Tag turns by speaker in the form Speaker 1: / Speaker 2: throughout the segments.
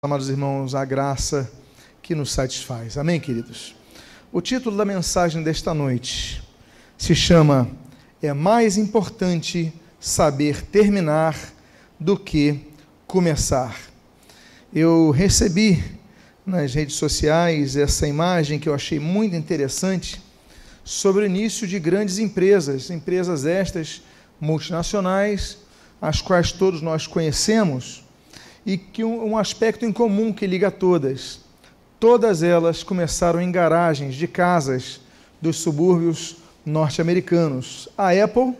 Speaker 1: amados irmãos, a graça que nos satisfaz. Amém, queridos? O título da mensagem desta noite se chama É mais importante saber terminar do que começar. Eu recebi nas redes sociais essa imagem que eu achei muito interessante sobre o início de grandes empresas, empresas estas multinacionais, as quais todos nós conhecemos e que um, um aspecto em comum que liga todas. Todas elas começaram em garagens de casas dos subúrbios norte-americanos. A Apple,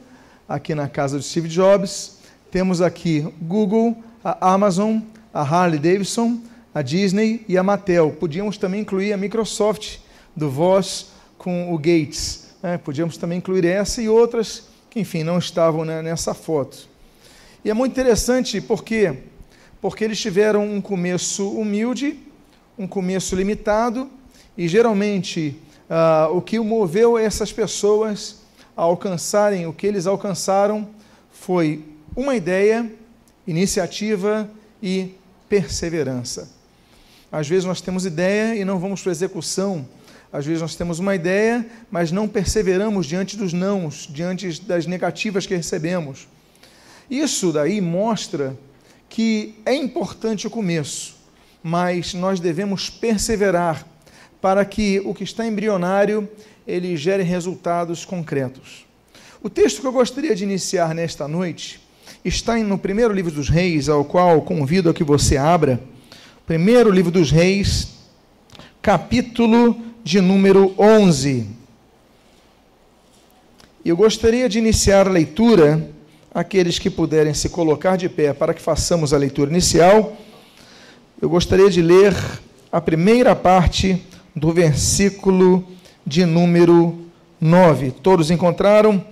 Speaker 1: aqui na casa de Steve Jobs, temos aqui Google, a Amazon, a Harley Davidson, a Disney e a Mattel. Podíamos também incluir a Microsoft, do Voss com o Gates. Né? Podíamos também incluir essa e outras que, enfim, não estavam né, nessa foto. E é muito interessante porque porque eles tiveram um começo humilde, um começo limitado, e geralmente uh, o que moveu essas pessoas a alcançarem o que eles alcançaram foi uma ideia, iniciativa e perseverança. Às vezes nós temos ideia e não vamos para execução. Às vezes nós temos uma ideia, mas não perseveramos diante dos nãos, diante das negativas que recebemos. Isso daí mostra que é importante o começo, mas nós devemos perseverar para que o que está embrionário ele gere resultados concretos. O texto que eu gostaria de iniciar nesta noite está no primeiro livro dos Reis, ao qual convido a que você abra. Primeiro livro dos Reis, capítulo de número 11. Eu gostaria de iniciar a leitura aqueles que puderem se colocar de pé para que façamos a leitura inicial, eu gostaria de ler a primeira parte do versículo de número 9. Todos encontraram?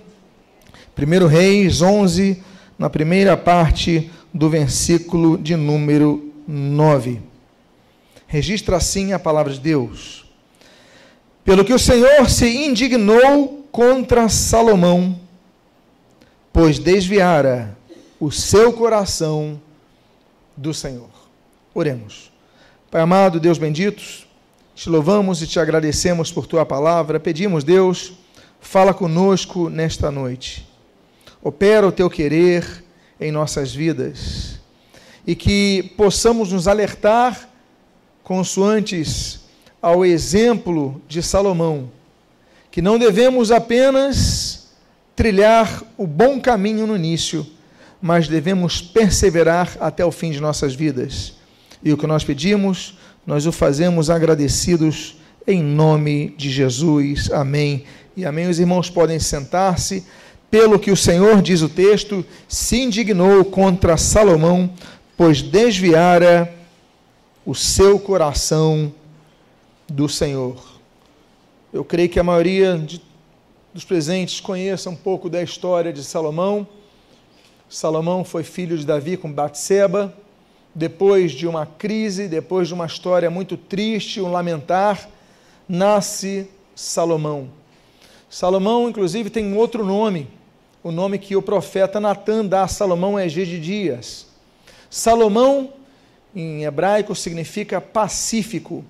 Speaker 1: 1 Reis 11, na primeira parte do versículo de número 9. Registra assim a palavra de Deus. Pelo que o Senhor se indignou contra Salomão, pois desviara o seu coração do Senhor. Oremos. Pai amado, Deus bendito, te louvamos e te agradecemos por tua palavra. Pedimos, Deus, fala conosco nesta noite. Opera o teu querer em nossas vidas e que possamos nos alertar consoantes ao exemplo de Salomão, que não devemos apenas trilhar o bom caminho no início, mas devemos perseverar até o fim de nossas vidas. E o que nós pedimos, nós o fazemos agradecidos em nome de Jesus. Amém. E amém. Os irmãos podem sentar-se. Pelo que o Senhor, diz o texto, se indignou contra Salomão, pois desviara o seu coração do Senhor. Eu creio que a maioria de dos presentes conheça um pouco da história de Salomão. Salomão foi filho de Davi com Batseba. Depois de uma crise, depois de uma história muito triste, um lamentar, nasce Salomão. Salomão, inclusive, tem um outro nome, o nome que o profeta Natan dá a Salomão é Dias. Salomão, em hebraico, significa pacífico.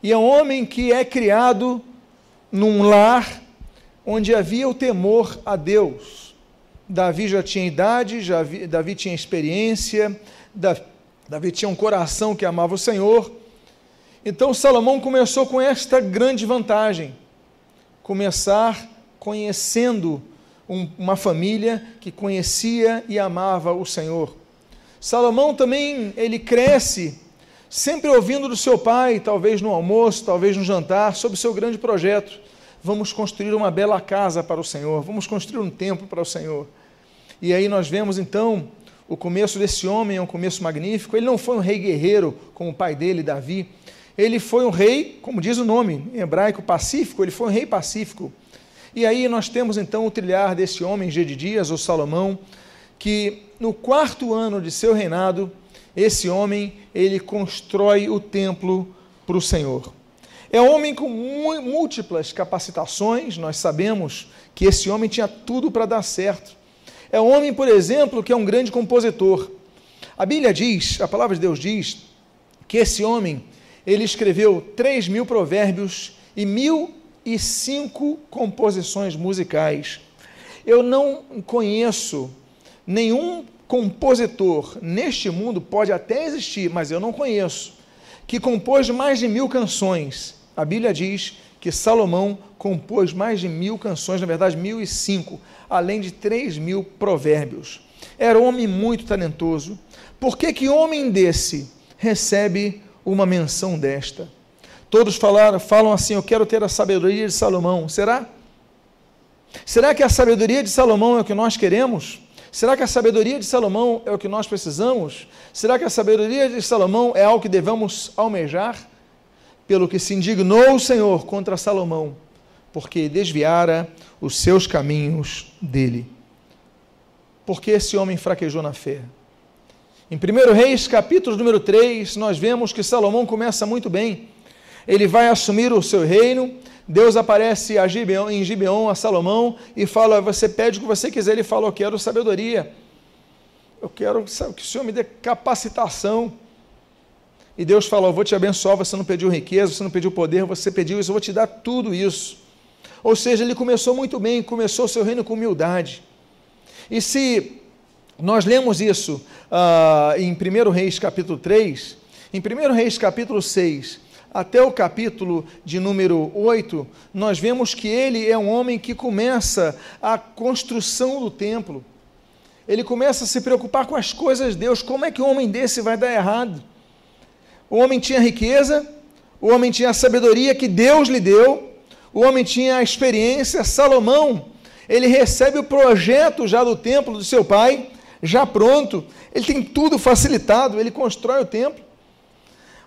Speaker 1: E é um homem que é criado num lar onde havia o temor a Deus. Davi já tinha idade, já vi, Davi tinha experiência, Davi, Davi tinha um coração que amava o Senhor. Então Salomão começou com esta grande vantagem: começar conhecendo um, uma família que conhecia e amava o Senhor. Salomão também ele cresce sempre ouvindo do seu pai, talvez no almoço, talvez no jantar, sobre o seu grande projeto vamos construir uma bela casa para o Senhor, vamos construir um templo para o Senhor. E aí nós vemos então o começo desse homem é um começo magnífico. Ele não foi um rei guerreiro como o pai dele, Davi. Ele foi um rei, como diz o nome em hebraico, pacífico. Ele foi um rei pacífico. E aí nós temos então o trilhar desse homem, Gedidias, ou Salomão, que no quarto ano de seu reinado, esse homem, ele constrói o templo para o Senhor. É homem com múltiplas capacitações, nós sabemos que esse homem tinha tudo para dar certo. É um homem, por exemplo, que é um grande compositor. A Bíblia diz, a palavra de Deus diz, que esse homem ele escreveu 3 mil provérbios e mil e cinco composições musicais. Eu não conheço nenhum compositor neste mundo, pode até existir, mas eu não conheço, que compôs mais de mil canções. A Bíblia diz que Salomão compôs mais de mil canções, na verdade, mil e cinco, além de três mil provérbios. Era um homem muito talentoso. Por que, que homem desse recebe uma menção desta? Todos falaram, falam assim: Eu quero ter a sabedoria de Salomão. Será? Será que a sabedoria de Salomão é o que nós queremos? Será que a sabedoria de Salomão é o que nós precisamos? Será que a sabedoria de Salomão é algo que devemos almejar? Pelo que se indignou o Senhor contra Salomão, porque desviara os seus caminhos dele. Porque esse homem fraquejou na fé. Em 1 Reis, capítulo número 3, nós vemos que Salomão começa muito bem. Ele vai assumir o seu reino, Deus aparece Gibeon, em Gibeon a Salomão e fala: Você pede o que você quiser. Ele fala: Eu quero sabedoria. Eu quero que o Senhor me dê capacitação. E Deus fala: Eu vou te abençoar. Você não pediu riqueza, você não pediu poder, você pediu isso, eu vou te dar tudo isso. Ou seja, ele começou muito bem, começou o seu reino com humildade. E se nós lemos isso uh, em 1 Reis capítulo 3, em 1 Reis capítulo 6, até o capítulo de número 8, nós vemos que ele é um homem que começa a construção do templo. Ele começa a se preocupar com as coisas de Deus. Como é que um homem desse vai dar errado? O homem tinha riqueza, o homem tinha a sabedoria que Deus lhe deu, o homem tinha a experiência. Salomão, ele recebe o projeto já do templo do seu pai, já pronto, ele tem tudo facilitado, ele constrói o templo.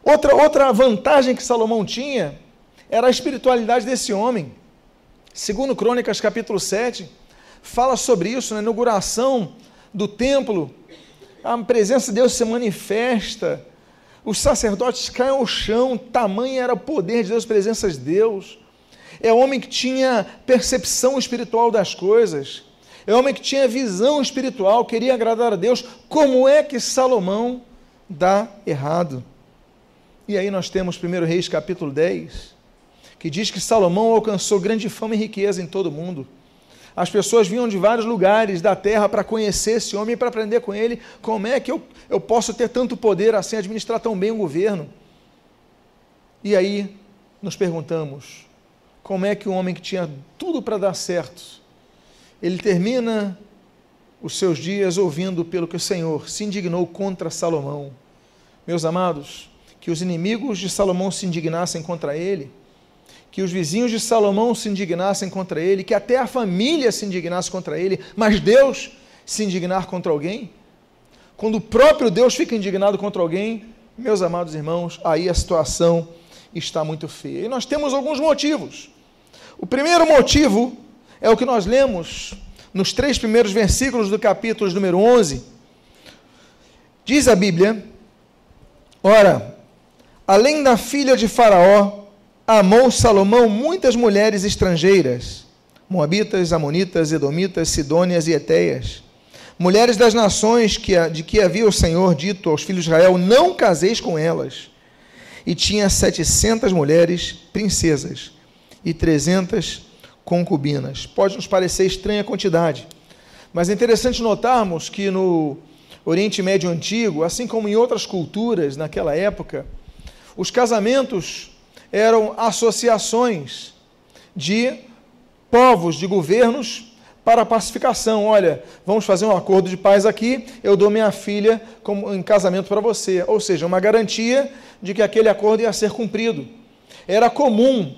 Speaker 1: Outra, outra vantagem que Salomão tinha era a espiritualidade desse homem. Segundo Crônicas capítulo 7, fala sobre isso, na inauguração do templo, a presença de Deus se manifesta, os sacerdotes caem ao chão, tamanho era o poder de Deus, presença de Deus. É homem que tinha percepção espiritual das coisas, é homem que tinha visão espiritual, queria agradar a Deus. Como é que Salomão dá errado? E aí nós temos 1 Reis capítulo 10, que diz que Salomão alcançou grande fama e riqueza em todo o mundo. As pessoas vinham de vários lugares da terra para conhecer esse homem e para aprender com ele como é que eu, eu posso ter tanto poder assim, administrar tão bem o governo. E aí nos perguntamos: como é que um homem que tinha tudo para dar certo, ele termina os seus dias ouvindo pelo que o Senhor se indignou contra Salomão? Meus amados, que os inimigos de Salomão se indignassem contra ele, que os vizinhos de Salomão se indignassem contra ele, que até a família se indignasse contra ele, mas Deus se indignar contra alguém? Quando o próprio Deus fica indignado contra alguém, meus amados irmãos, aí a situação está muito feia. E nós temos alguns motivos. O primeiro motivo é o que nós lemos nos três primeiros versículos do capítulo número 11. Diz a Bíblia: Ora, Além da filha de Faraó, amou Salomão muitas mulheres estrangeiras, moabitas, amonitas, edomitas, sidônias e eteias, mulheres das nações que, de que havia o Senhor dito aos filhos de Israel: Não caseis com elas. E tinha setecentas mulheres princesas e trezentas concubinas. Pode nos parecer estranha a quantidade, mas é interessante notarmos que no Oriente Médio Antigo, assim como em outras culturas naquela época, os casamentos eram associações de povos, de governos para a pacificação. Olha, vamos fazer um acordo de paz aqui, eu dou minha filha como, em casamento para você. Ou seja, uma garantia de que aquele acordo ia ser cumprido. Era comum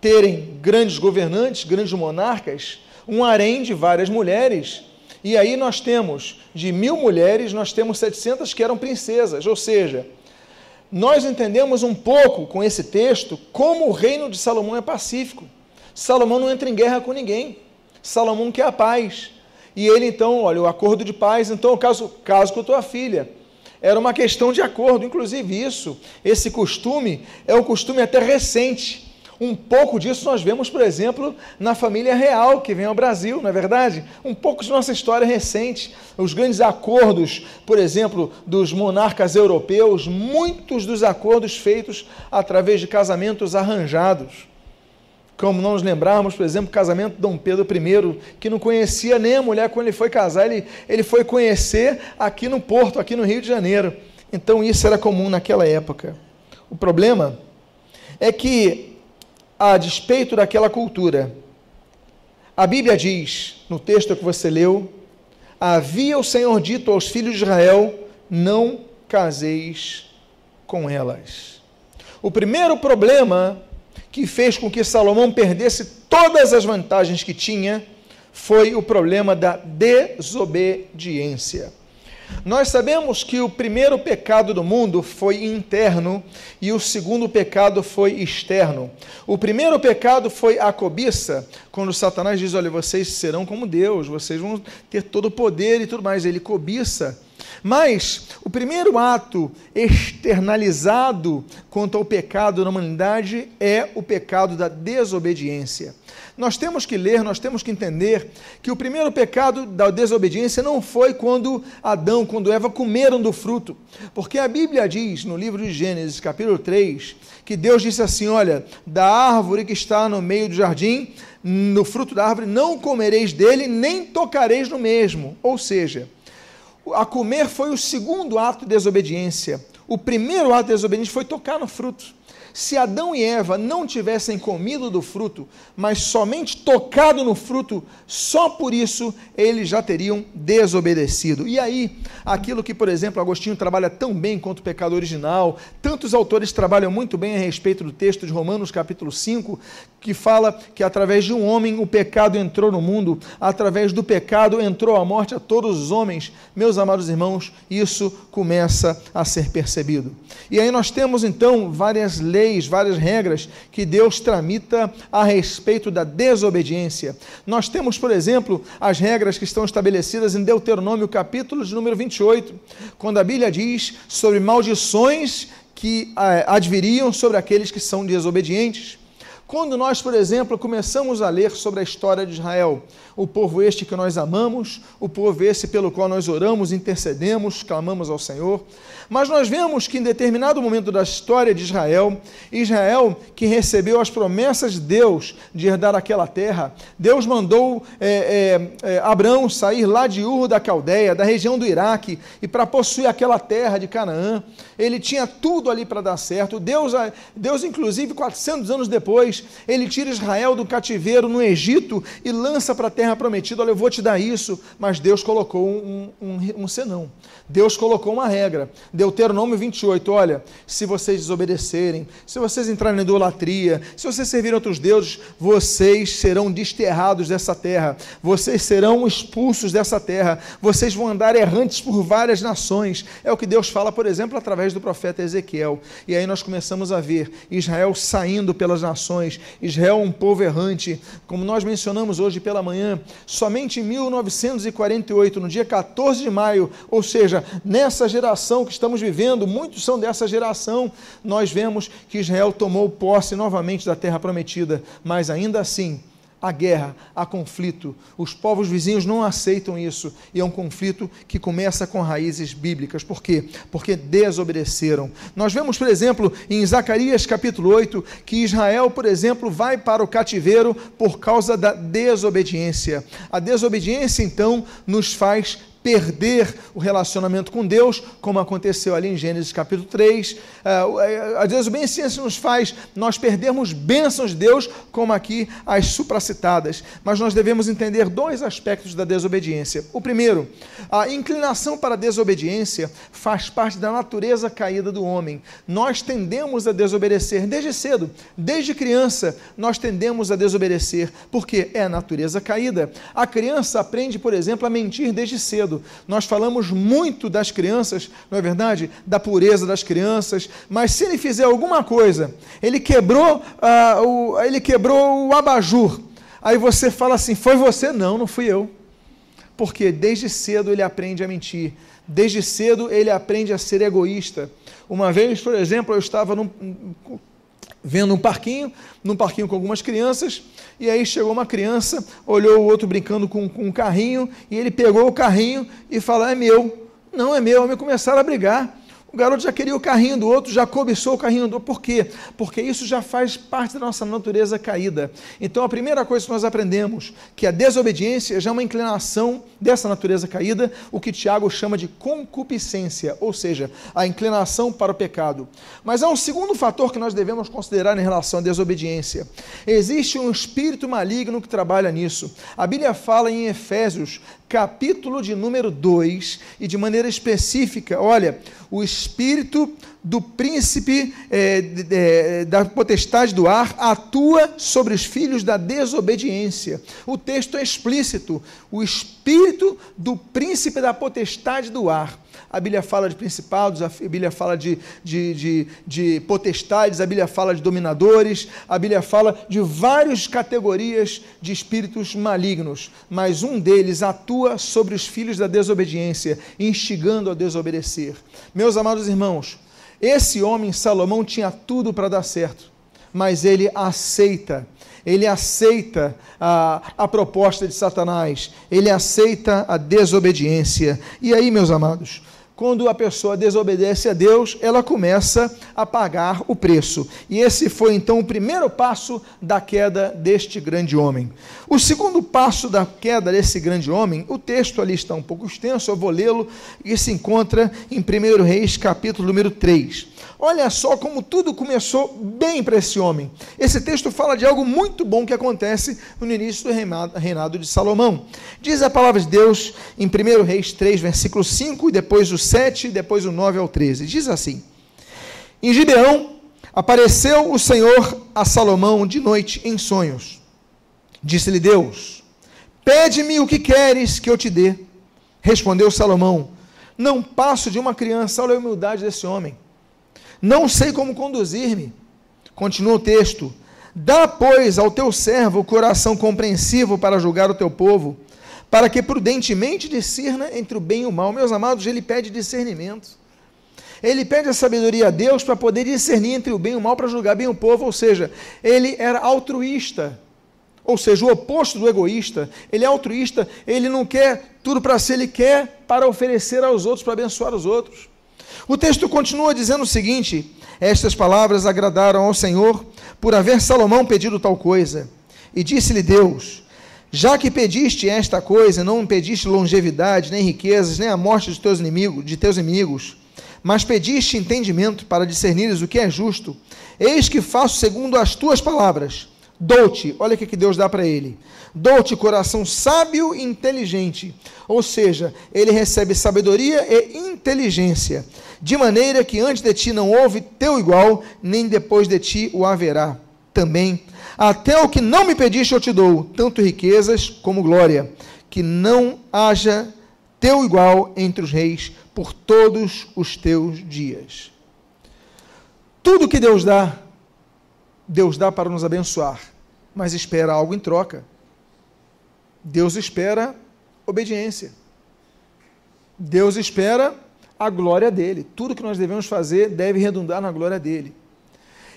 Speaker 1: terem grandes governantes, grandes monarcas, um harém de várias mulheres. E aí nós temos, de mil mulheres, nós temos 700 que eram princesas, ou seja, nós entendemos um pouco com esse texto como o reino de Salomão é pacífico. Salomão não entra em guerra com ninguém. Salomão quer a paz. E ele então, olha, o acordo de paz, então, caso, caso com tua filha. Era uma questão de acordo, inclusive isso, esse costume é um costume até recente. Um pouco disso nós vemos, por exemplo, na família real que vem ao Brasil, não é verdade? Um pouco de nossa história recente, os grandes acordos, por exemplo, dos monarcas europeus, muitos dos acordos feitos através de casamentos arranjados. Como nós lembrarmos, por exemplo, o casamento de Dom Pedro I, que não conhecia nem a mulher quando ele foi casar, ele, ele foi conhecer aqui no Porto, aqui no Rio de Janeiro. Então isso era comum naquela época. O problema é que a despeito daquela cultura. A Bíblia diz, no texto que você leu, havia o Senhor dito aos filhos de Israel: não caseis com elas. O primeiro problema que fez com que Salomão perdesse todas as vantagens que tinha foi o problema da desobediência. Nós sabemos que o primeiro pecado do mundo foi interno e o segundo pecado foi externo. O primeiro pecado foi a cobiça, quando Satanás diz: Olha, vocês serão como Deus, vocês vão ter todo o poder e tudo mais. Ele cobiça. Mas o primeiro ato externalizado quanto ao pecado na humanidade é o pecado da desobediência. Nós temos que ler, nós temos que entender que o primeiro pecado da desobediência não foi quando Adão, quando Eva comeram do fruto, porque a Bíblia diz no livro de Gênesis, capítulo 3, que Deus disse assim: Olha, da árvore que está no meio do jardim, no fruto da árvore, não comereis dele, nem tocareis no mesmo. Ou seja, a comer foi o segundo ato de desobediência. O primeiro ato de desobediência foi tocar no fruto. Se Adão e Eva não tivessem comido do fruto, mas somente tocado no fruto, só por isso eles já teriam desobedecido. E aí, aquilo que, por exemplo, Agostinho trabalha tão bem quanto o pecado original, tantos autores trabalham muito bem a respeito do texto de Romanos, capítulo 5, que fala que através de um homem o pecado entrou no mundo, através do pecado entrou a morte a todos os homens. Meus amados irmãos, isso começa a ser percebido. E aí nós temos então várias leis, várias regras que Deus tramita a respeito da desobediência. Nós temos, por exemplo, as regras que estão estabelecidas em Deuteronômio, capítulo de número 28, quando a Bíblia diz sobre maldições que eh, adviriam sobre aqueles que são desobedientes. Quando nós, por exemplo, começamos a ler sobre a história de Israel, o povo este que nós amamos, o povo esse pelo qual nós oramos, intercedemos, clamamos ao Senhor, mas nós vemos que em determinado momento da história de Israel, Israel que recebeu as promessas de Deus de herdar aquela terra, Deus mandou é, é, é, Abraão sair lá de Ur da Caldeia, da região do Iraque, e para possuir aquela terra de Canaã, ele tinha tudo ali para dar certo. Deus, Deus, inclusive, 400 anos depois, ele tira Israel do cativeiro no Egito e lança para a terra prometida: Olha, eu vou te dar isso, mas Deus colocou um, um, um senão. Deus colocou uma regra. Deuteronômio 28, olha, se vocês desobedecerem, se vocês entrarem na idolatria, se vocês servirem outros deuses, vocês serão desterrados dessa terra, vocês serão expulsos dessa terra, vocês vão andar errantes por várias nações. É o que Deus fala, por exemplo, através do profeta Ezequiel. E aí nós começamos a ver Israel saindo pelas nações, Israel um povo errante, como nós mencionamos hoje pela manhã, somente em 1948, no dia 14 de maio, ou seja, nessa geração que estamos vivendo, muitos são dessa geração, nós vemos que Israel tomou posse novamente da terra prometida, mas ainda assim, há guerra, há conflito. Os povos vizinhos não aceitam isso e é um conflito que começa com raízes bíblicas. Por quê? Porque desobedeceram. Nós vemos, por exemplo, em Zacarias capítulo 8, que Israel, por exemplo, vai para o cativeiro por causa da desobediência. A desobediência, então, nos faz perder o relacionamento com Deus, como aconteceu ali em Gênesis capítulo 3. A desobediência nos faz nós perdermos bênçãos de Deus, como aqui as supracitadas. Mas nós devemos entender dois aspectos da desobediência. O primeiro, a inclinação para a desobediência faz parte da natureza caída do homem. Nós tendemos a desobedecer desde cedo, desde criança, nós tendemos a desobedecer, porque é a natureza caída. A criança aprende, por exemplo, a mentir desde cedo cedo. Nós falamos muito das crianças, não é verdade? Da pureza das crianças, mas se ele fizer alguma coisa, ele quebrou, uh, o, ele quebrou o abajur. Aí você fala assim: foi você? Não, não fui eu. Porque desde cedo ele aprende a mentir. Desde cedo ele aprende a ser egoísta. Uma vez, por exemplo, eu estava num, vendo um parquinho, num parquinho com algumas crianças, e aí chegou uma criança, olhou o outro brincando com, com um carrinho, e ele pegou o carrinho e falou: É meu. Não é meu, me começaram a brigar. O garoto já queria o carrinho do outro, já cobiçou o carrinho do outro. Por quê? Porque isso já faz parte da nossa natureza caída. Então, a primeira coisa que nós aprendemos, que a desobediência já é uma inclinação dessa natureza caída, o que Tiago chama de concupiscência, ou seja, a inclinação para o pecado. Mas há um segundo fator que nós devemos considerar em relação à desobediência. Existe um espírito maligno que trabalha nisso. A Bíblia fala em Efésios capítulo de número 2, e de maneira específica, olha, o espírito do príncipe é, da potestade do ar atua sobre os filhos da desobediência. O texto é explícito. O espírito do príncipe da potestade do ar a Bíblia fala de principados, a Bíblia fala de, de, de, de potestades, a Bíblia fala de dominadores, a Bíblia fala de várias categorias de espíritos malignos, mas um deles atua sobre os filhos da desobediência, instigando a desobedecer. Meus amados irmãos, esse homem, Salomão, tinha tudo para dar certo, mas ele aceita ele aceita a, a proposta de Satanás, ele aceita a desobediência. E aí, meus amados, quando a pessoa desobedece a Deus, ela começa a pagar o preço. E esse foi então o primeiro passo da queda deste grande homem. O segundo passo da queda desse grande homem, o texto ali está um pouco extenso, eu vou lê-lo, e se encontra em 1 Reis, capítulo número 3. Olha só como tudo começou bem para esse homem. Esse texto fala de algo muito bom que acontece no início do reinado de Salomão. Diz a palavra de Deus em 1 Reis 3, versículo 5, e depois o 7, e depois o 9 ao 13. Diz assim: Em Gibeão apareceu o Senhor a Salomão de noite em sonhos. Disse-lhe Deus: Pede-me o que queres que eu te dê. Respondeu Salomão: Não passo de uma criança. Olha a humildade desse homem. Não sei como conduzir-me. Continua o texto. Dá, pois, ao teu servo o coração compreensivo para julgar o teu povo, para que prudentemente discerna entre o bem e o mal. Meus amados, ele pede discernimento. Ele pede a sabedoria a Deus para poder discernir entre o bem e o mal, para julgar bem o povo, ou seja, ele era altruísta. Ou seja, o oposto do egoísta. Ele é altruísta, ele não quer tudo para si, ele quer para oferecer aos outros, para abençoar os outros. O texto continua dizendo o seguinte: Estas palavras agradaram ao Senhor por haver Salomão pedido tal coisa. E disse-lhe Deus: Já que pediste esta coisa, não pediste longevidade, nem riquezas, nem a morte de teus inimigos, de teus inimigos, mas pediste entendimento para discernires o que é justo. Eis que faço segundo as tuas palavras. Dou-te, olha o que Deus dá para ele. Dou-te coração sábio e inteligente. Ou seja, ele recebe sabedoria e inteligência de maneira que antes de ti não houve teu igual, nem depois de ti o haverá também. Até o que não me pediste eu te dou, tanto riquezas como glória, que não haja teu igual entre os reis por todos os teus dias. Tudo que Deus dá, Deus dá para nos abençoar, mas espera algo em troca. Deus espera obediência. Deus espera a glória dele. Tudo que nós devemos fazer deve redundar na glória dele.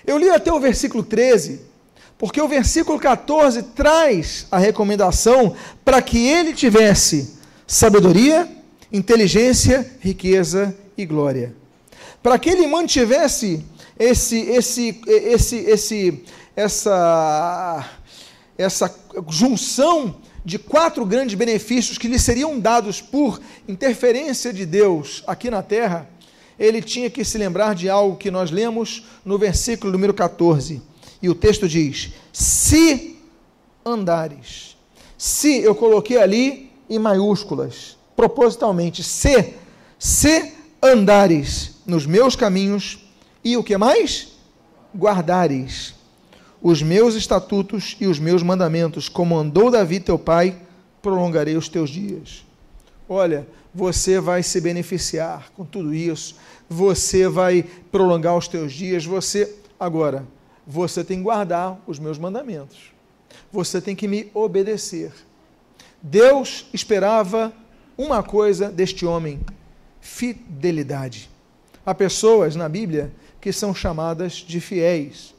Speaker 1: Eu li até o versículo 13, porque o versículo 14 traz a recomendação para que ele tivesse sabedoria, inteligência, riqueza e glória. Para que ele mantivesse esse, esse, esse, esse, essa, essa junção de quatro grandes benefícios que lhe seriam dados por interferência de Deus aqui na terra, ele tinha que se lembrar de algo que nós lemos no versículo número 14. E o texto diz: Se andares. Se eu coloquei ali em maiúsculas, propositalmente, se, se andares nos meus caminhos e o que mais? Guardares os meus estatutos e os meus mandamentos, como andou Davi teu pai, prolongarei os teus dias. Olha, você vai se beneficiar com tudo isso, você vai prolongar os teus dias, você. Agora, você tem que guardar os meus mandamentos, você tem que me obedecer. Deus esperava uma coisa deste homem: fidelidade. Há pessoas na Bíblia que são chamadas de fiéis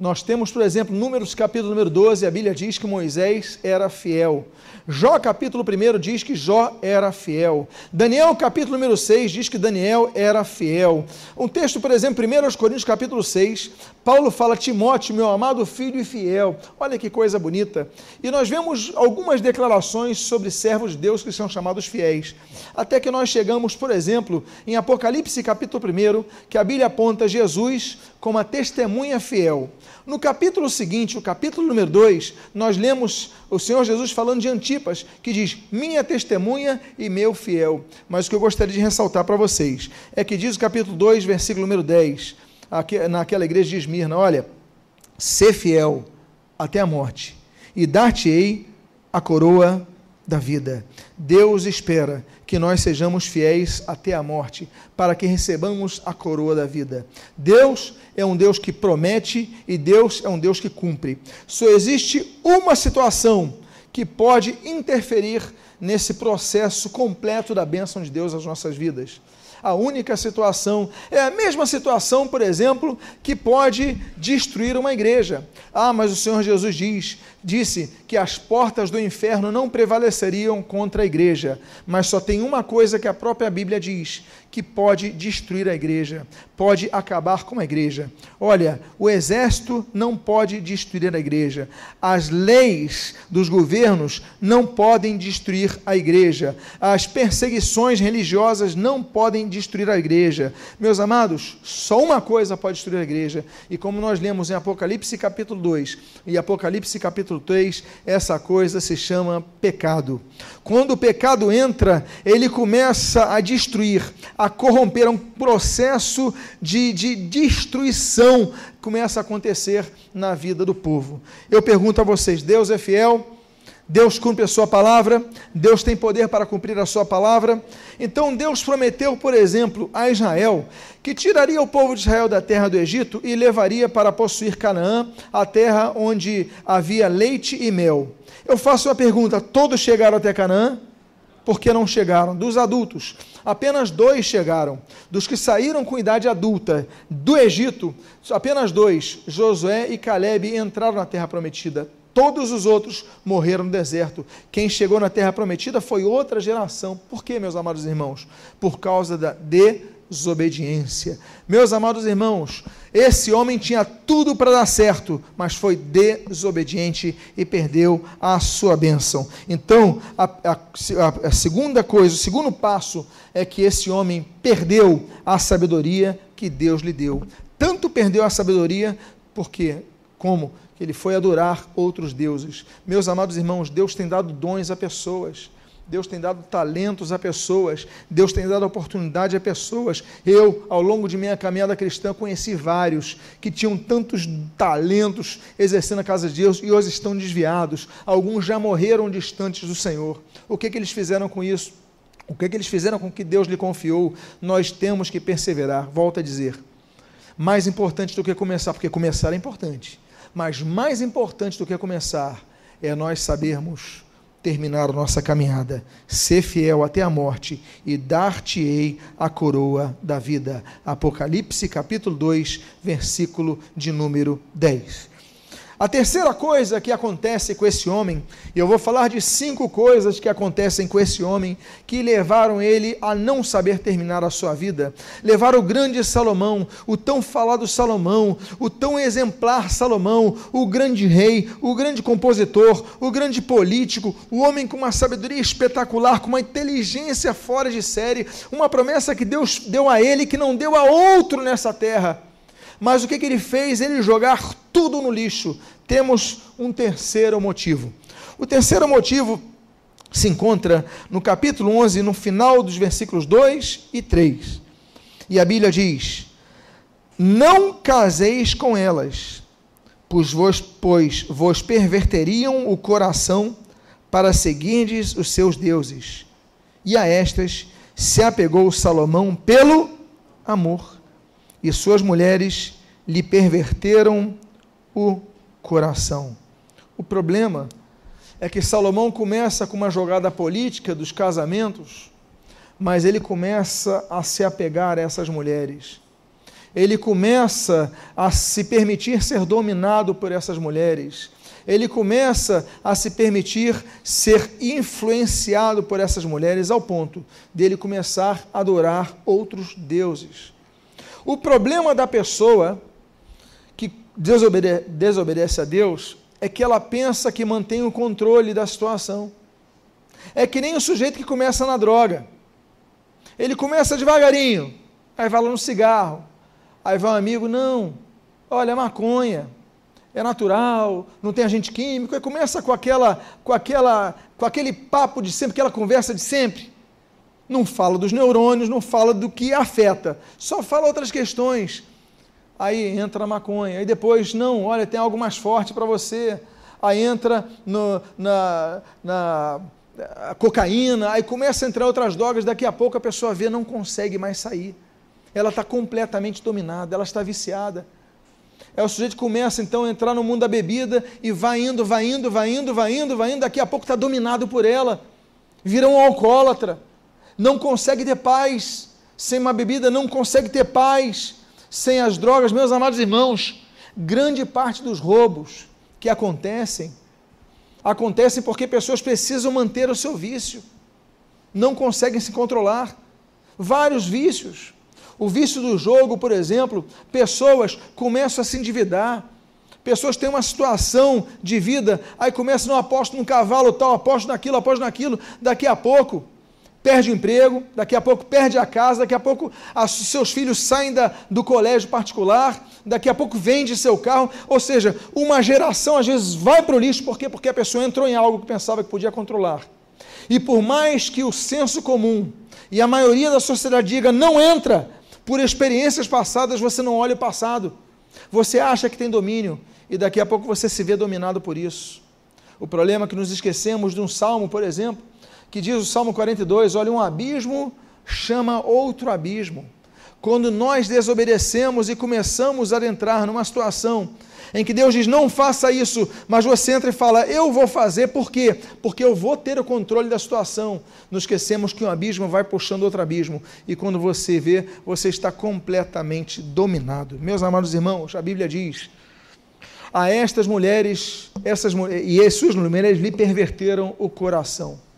Speaker 1: Nós temos, por exemplo, Números capítulo número 12, a Bíblia diz que Moisés era fiel. Jó capítulo 1 diz que Jó era fiel. Daniel capítulo número 6 diz que Daniel era fiel. Um texto, por exemplo, 1 Coríntios capítulo 6, Paulo fala Timóteo, meu amado filho e fiel. Olha que coisa bonita. E nós vemos algumas declarações sobre servos de Deus que são chamados fiéis. Até que nós chegamos, por exemplo, em Apocalipse capítulo 1, que a Bíblia aponta Jesus como a testemunha fiel. No capítulo seguinte, o capítulo número 2, nós lemos o Senhor Jesus falando de Antipas, que diz: Minha testemunha e meu fiel. Mas o que eu gostaria de ressaltar para vocês é que diz o capítulo 2, versículo número 10, aqui, naquela igreja de Esmirna: Olha, ser fiel até a morte, e dar-te-ei a coroa da vida. Deus espera que nós sejamos fiéis até a morte, para que recebamos a coroa da vida. Deus é um Deus que promete e Deus é um Deus que cumpre. Só existe uma situação que pode interferir nesse processo completo da bênção de Deus às nossas vidas a única situação. É a mesma situação, por exemplo, que pode destruir uma igreja. Ah, mas o Senhor Jesus diz, disse que as portas do inferno não prevaleceriam contra a igreja. Mas só tem uma coisa que a própria Bíblia diz, que pode destruir a igreja, pode acabar com a igreja. Olha, o exército não pode destruir a igreja. As leis dos governos não podem destruir a igreja. As perseguições religiosas não podem destruir a igreja. Meus amados, só uma coisa pode destruir a igreja. E como nós lemos em Apocalipse capítulo 2 e Apocalipse capítulo 3, essa coisa se chama pecado. Quando o pecado entra, ele começa a destruir, a corromper, é um processo de, de destruição começa a acontecer na vida do povo. Eu pergunto a vocês: Deus é fiel? Deus cumpre a sua palavra? Deus tem poder para cumprir a sua palavra? Então Deus prometeu, por exemplo, a Israel que tiraria o povo de Israel da terra do Egito e levaria para possuir Canaã, a terra onde havia leite e mel. Eu faço uma pergunta: todos chegaram até Canaã? porque não chegaram. Dos adultos, apenas dois chegaram. Dos que saíram com idade adulta do Egito, apenas dois, Josué e Caleb, entraram na terra prometida. Todos os outros morreram no deserto. Quem chegou na terra prometida foi outra geração. Por quê, meus amados irmãos? Por causa da de desobediência. Meus amados irmãos, esse homem tinha tudo para dar certo, mas foi desobediente e perdeu a sua bênção. Então, a, a, a segunda coisa, o segundo passo é que esse homem perdeu a sabedoria que Deus lhe deu. Tanto perdeu a sabedoria, porque como ele foi adorar outros deuses. Meus amados irmãos, Deus tem dado dons a pessoas. Deus tem dado talentos a pessoas, Deus tem dado oportunidade a pessoas. Eu, ao longo de minha caminhada cristã, conheci vários que tinham tantos talentos exercendo a casa de Deus e hoje estão desviados. Alguns já morreram distantes do Senhor. O que, que eles fizeram com isso? O que, que eles fizeram com que Deus lhe confiou? Nós temos que perseverar. Volto a dizer. Mais importante do que começar, porque começar é importante, mas mais importante do que começar é nós sabermos terminar a nossa caminhada, ser fiel até a morte e dar-te-ei a coroa da vida. Apocalipse capítulo 2, versículo de número 10. A terceira coisa que acontece com esse homem, e eu vou falar de cinco coisas que acontecem com esse homem que levaram ele a não saber terminar a sua vida. Levaram o grande Salomão, o tão falado Salomão, o tão exemplar Salomão, o grande rei, o grande compositor, o grande político, o homem com uma sabedoria espetacular, com uma inteligência fora de série, uma promessa que Deus deu a ele que não deu a outro nessa terra mas o que, que ele fez? Ele jogar tudo no lixo. Temos um terceiro motivo. O terceiro motivo se encontra no capítulo 11, no final dos versículos 2 e 3. E a Bíblia diz: Não caseis com elas, pois vos, pois vos perverteriam o coração para seguirdes os seus deuses. E a estas se apegou Salomão pelo amor e suas mulheres lhe perverteram o coração. O problema é que Salomão começa com uma jogada política dos casamentos, mas ele começa a se apegar a essas mulheres. ele começa a se permitir ser dominado por essas mulheres. Ele começa a se permitir ser influenciado por essas mulheres ao ponto dele começar a adorar outros deuses. O problema da pessoa que desobede desobedece a Deus é que ela pensa que mantém o controle da situação. É que nem o sujeito que começa na droga. Ele começa devagarinho, aí vai lá no cigarro, aí vai um amigo, não, olha, é maconha, é natural, não tem agente químico, aí começa com aquela, com aquela, com aquele papo de sempre, aquela conversa de sempre. Não fala dos neurônios, não fala do que afeta, só fala outras questões. Aí entra a maconha, aí depois, não, olha, tem algo mais forte para você. Aí entra no, na, na cocaína, aí começa a entrar outras drogas, daqui a pouco a pessoa vê, não consegue mais sair. Ela está completamente dominada, ela está viciada. É o sujeito começa então a entrar no mundo da bebida e vai indo, vai indo, vai indo, vai indo, vai indo, daqui a pouco está dominado por ela. Vira um alcoólatra, não consegue ter paz sem uma bebida, não consegue ter paz sem as drogas. Meus amados irmãos, grande parte dos roubos que acontecem acontecem porque pessoas precisam manter o seu vício, não conseguem se controlar. Vários vícios. O vício do jogo, por exemplo, pessoas começam a se endividar. Pessoas têm uma situação de vida, aí começam, não aposto num cavalo tal, aposto naquilo, aposto naquilo, daqui a pouco perde o emprego, daqui a pouco perde a casa, daqui a pouco as, seus filhos saem da, do colégio particular, daqui a pouco vende seu carro, ou seja, uma geração às vezes vai para o lixo, por quê? Porque a pessoa entrou em algo que pensava que podia controlar. E por mais que o senso comum e a maioria da sociedade diga não entra, por experiências passadas você não olha o passado, você acha que tem domínio e daqui a pouco você se vê dominado por isso. O problema é que nos esquecemos de um salmo, por exemplo, que diz o Salmo 42: olha, um abismo chama outro abismo. Quando nós desobedecemos e começamos a entrar numa situação em que Deus diz: não faça isso, mas você entra e fala: eu vou fazer, por quê? Porque eu vou ter o controle da situação. Nos esquecemos que um abismo vai puxando outro abismo, e quando você vê, você está completamente dominado. Meus amados irmãos, a Bíblia diz: a estas mulheres, essas e as suas mulheres lhe perverteram o coração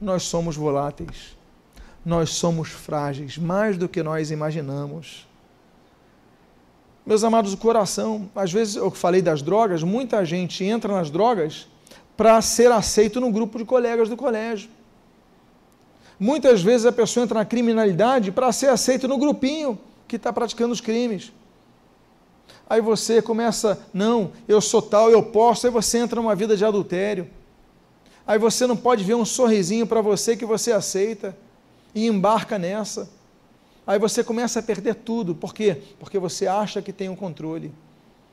Speaker 1: nós somos voláteis, nós somos frágeis, mais do que nós imaginamos. Meus amados, o coração, às vezes eu falei das drogas, muita gente entra nas drogas para ser aceito no grupo de colegas do colégio. Muitas vezes a pessoa entra na criminalidade para ser aceito no grupinho que está praticando os crimes. Aí você começa, não, eu sou tal, eu posso, aí você entra numa vida de adultério Aí você não pode ver um sorrisinho para você que você aceita e embarca nessa. Aí você começa a perder tudo. Por quê? Porque você acha que tem o um controle.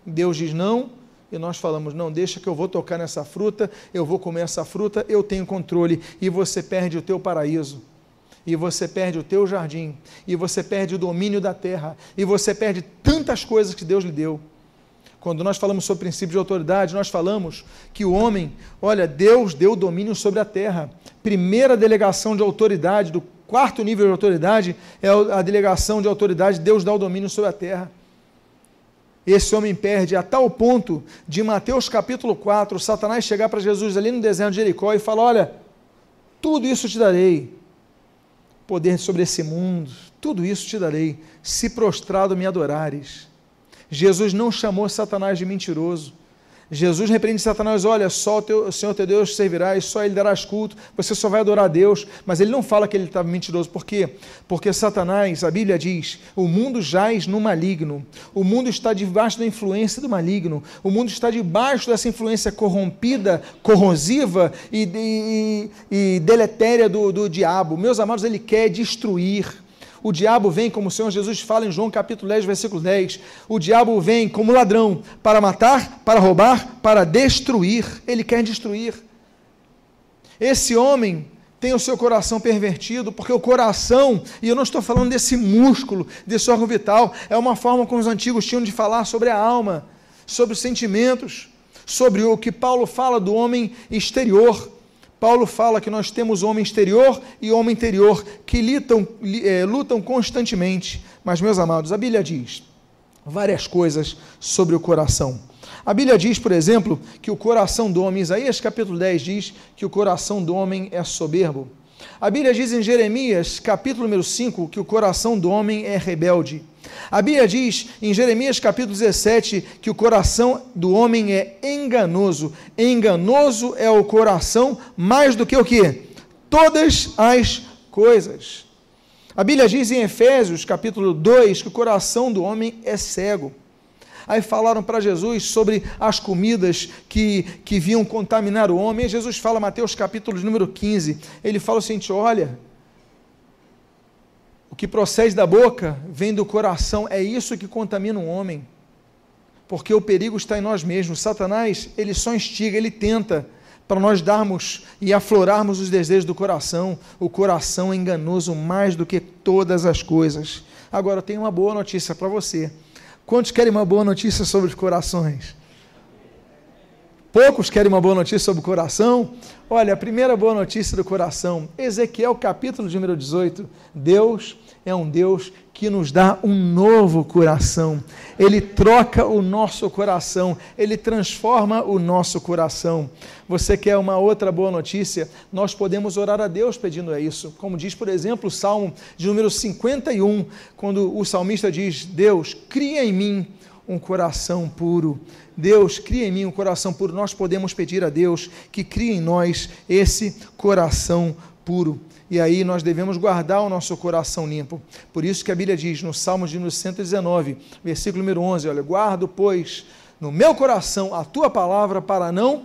Speaker 1: Deus diz não, e nós falamos: não, deixa que eu vou tocar nessa fruta, eu vou comer essa fruta, eu tenho controle. E você perde o teu paraíso, e você perde o teu jardim, e você perde o domínio da terra, e você perde tantas coisas que Deus lhe deu. Quando nós falamos sobre princípio de autoridade, nós falamos que o homem, olha, Deus deu domínio sobre a terra. Primeira delegação de autoridade, do quarto nível de autoridade, é a delegação de autoridade, Deus dá o domínio sobre a terra. Esse homem perde a tal ponto de Mateus capítulo 4, Satanás chegar para Jesus ali no deserto de Jericó e falar: Olha, tudo isso te darei, poder sobre esse mundo, tudo isso te darei, se prostrado me adorares. Jesus não chamou Satanás de mentiroso. Jesus repreende Satanás, olha, só o, teu, o Senhor teu Deus servirás, só Ele darás culto, você só vai adorar a Deus, mas ele não fala que ele estava mentiroso, por quê? Porque Satanás, a Bíblia diz, o mundo jaz no maligno, o mundo está debaixo da influência do maligno, o mundo está debaixo dessa influência corrompida, corrosiva e, e, e deletéria do, do diabo. Meus amados, ele quer destruir, o diabo vem, como o Senhor Jesus fala em João capítulo 10, versículo 10, o diabo vem como ladrão para matar, para roubar, para destruir. Ele quer destruir. Esse homem tem o seu coração pervertido, porque o coração, e eu não estou falando desse músculo, desse órgão vital, é uma forma como os antigos tinham de falar sobre a alma, sobre os sentimentos, sobre o que Paulo fala do homem exterior. Paulo fala que nós temos homem exterior e homem interior que lutam, é, lutam constantemente, Mas, meus amados, a Bíblia diz várias coisas sobre o coração. A Bíblia diz, por exemplo, que o coração do homem, Isaías capítulo 10 diz que o coração do homem é soberbo. A Bíblia diz em Jeremias, capítulo número 5, que o coração do homem é rebelde. A Bíblia diz em Jeremias capítulo 17 que o coração do homem é enganoso. Enganoso é o coração mais do que o que? Todas as coisas. A Bíblia diz em Efésios capítulo 2 que o coração do homem é cego. Aí falaram para Jesus sobre as comidas que, que vinham contaminar o homem. E Jesus fala, Mateus capítulo número 15, ele fala o seguinte: olha, o que procede da boca vem do coração, é isso que contamina um homem. Porque o perigo está em nós mesmos. Satanás, ele só instiga, ele tenta para nós darmos e aflorarmos os desejos do coração. O coração é enganoso mais do que todas as coisas. Agora, eu tenho uma boa notícia para você. Quantos querem uma boa notícia sobre os corações? Poucos querem uma boa notícia sobre o coração? Olha, a primeira boa notícia do coração, Ezequiel capítulo número 18. Deus é um Deus que nos dá um novo coração. Ele troca o nosso coração, ele transforma o nosso coração. Você quer uma outra boa notícia? Nós podemos orar a Deus pedindo isso. Como diz, por exemplo, o Salmo de número 51, quando o salmista diz: Deus, cria em mim um coração puro. Deus, cria em mim um coração puro. Nós podemos pedir a Deus que crie em nós esse coração puro. E aí nós devemos guardar o nosso coração limpo. Por isso que a Bíblia diz no Salmo de número 119, versículo número 11, olha, guardo, pois, no meu coração a tua palavra para não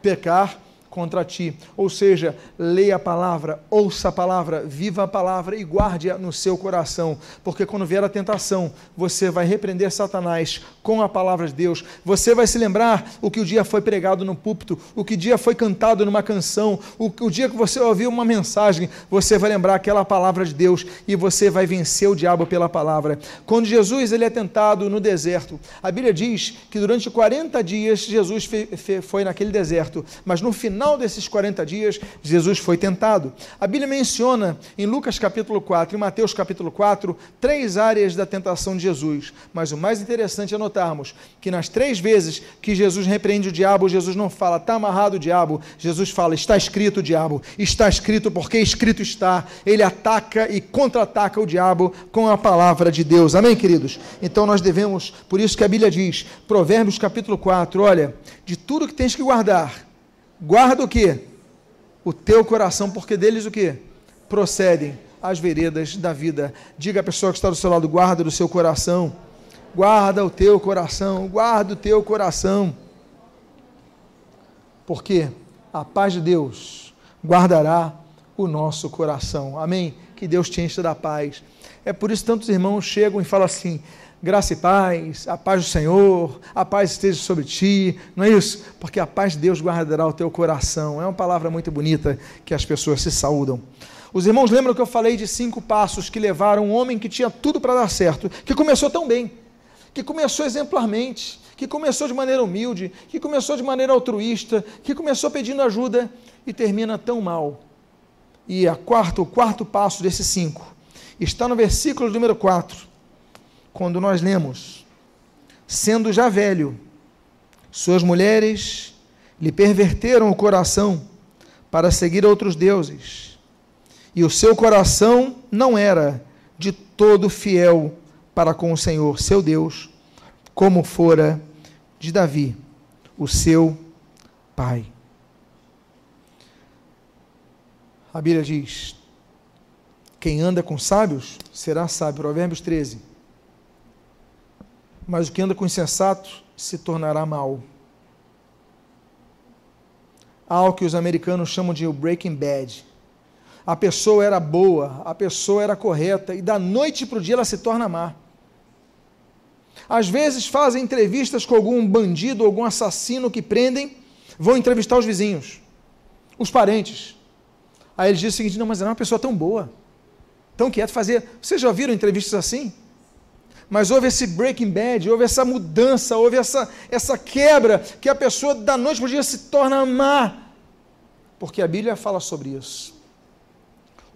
Speaker 1: pecar contra ti. Ou seja, leia a palavra, ouça a palavra, viva a palavra e guarde-a no seu coração, porque quando vier a tentação, você vai repreender Satanás com a palavra de Deus. Você vai se lembrar o que o dia foi pregado no púlpito, o que dia foi cantado numa canção, o, o dia que você ouviu uma mensagem, você vai lembrar aquela palavra de Deus e você vai vencer o diabo pela palavra. Quando Jesus ele é tentado no deserto, a Bíblia diz que durante 40 dias Jesus fe, fe, foi naquele deserto, mas no final final desses 40 dias, Jesus foi tentado. A Bíblia menciona em Lucas capítulo 4 e Mateus capítulo 4 três áreas da tentação de Jesus. Mas o mais interessante é notarmos que nas três vezes que Jesus repreende o diabo, Jesus não fala, está amarrado o diabo. Jesus fala, está escrito o diabo. Está escrito porque escrito está. Ele ataca e contra-ataca o diabo com a palavra de Deus. Amém, queridos? Então nós devemos, por isso que a Bíblia diz, Provérbios capítulo 4, olha, de tudo que tens que guardar, Guarda o que? O teu coração, porque deles o que? Procedem as veredas da vida. Diga à pessoa que está do seu lado, guarda do seu coração. Guarda o teu coração, guarda o teu coração. Porque a paz de Deus guardará o nosso coração. Amém? Que Deus te encha da paz. É por isso que tantos irmãos chegam e falam assim: graça e paz, a paz do Senhor, a paz esteja sobre ti, não é isso? Porque a paz de Deus guardará o teu coração. É uma palavra muito bonita que as pessoas se saúdam. Os irmãos lembram que eu falei de cinco passos que levaram um homem que tinha tudo para dar certo, que começou tão bem, que começou exemplarmente, que começou de maneira humilde, que começou de maneira altruísta, que começou pedindo ajuda e termina tão mal. E a quarto, o quarto passo desses cinco está no versículo número 4 quando nós lemos: sendo já velho, suas mulheres lhe perverteram o coração para seguir outros deuses, e o seu coração não era de todo fiel para com o Senhor, seu Deus, como fora de Davi, o seu pai. A Bíblia diz: quem anda com sábios será sábio. Provérbios 13 mas o que anda com insensato se tornará mal. Há algo que os americanos chamam de Breaking Bad. A pessoa era boa, a pessoa era correta, e da noite para o dia ela se torna má. Às vezes fazem entrevistas com algum bandido, algum assassino que prendem, vão entrevistar os vizinhos, os parentes. Aí eles dizem o seguinte: não, mas era uma pessoa tão boa, tão quieta, fazer. Vocês já viram entrevistas assim? Mas houve esse breaking bad, houve essa mudança, houve essa, essa quebra, que a pessoa da noite para o dia se torna má. Porque a Bíblia fala sobre isso.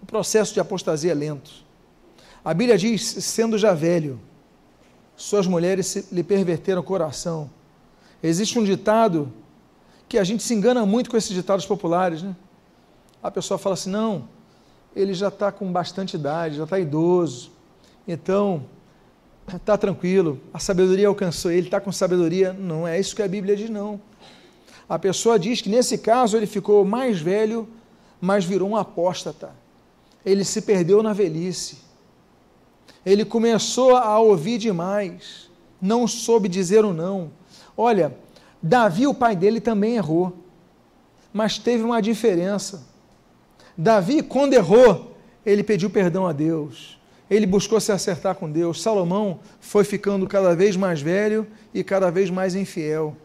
Speaker 1: O processo de apostasia é lento. A Bíblia diz: sendo já velho, suas mulheres lhe perverteram o coração. Existe um ditado que a gente se engana muito com esses ditados populares, né? A pessoa fala assim: não, ele já está com bastante idade, já está idoso, então está tranquilo, a sabedoria alcançou ele, está com sabedoria. Não é isso que a Bíblia diz, não. A pessoa diz que nesse caso ele ficou mais velho, mas virou um apóstata. Ele se perdeu na velhice. Ele começou a ouvir demais, não soube dizer o não. Olha, Davi, o pai dele, também errou, mas teve uma diferença. Davi, quando errou, ele pediu perdão a Deus ele buscou se acertar com Deus. Salomão foi ficando cada vez mais velho e cada vez mais infiel.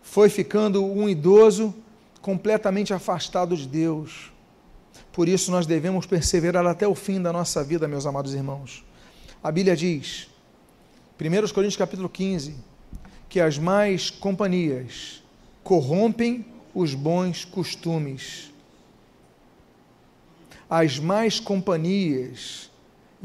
Speaker 1: Foi ficando um idoso completamente afastado de Deus. Por isso nós devemos perseverar até o fim da nossa vida, meus amados irmãos. A Bíblia diz, 1 Coríntios capítulo 15, que as más companhias corrompem os bons costumes. As más companhias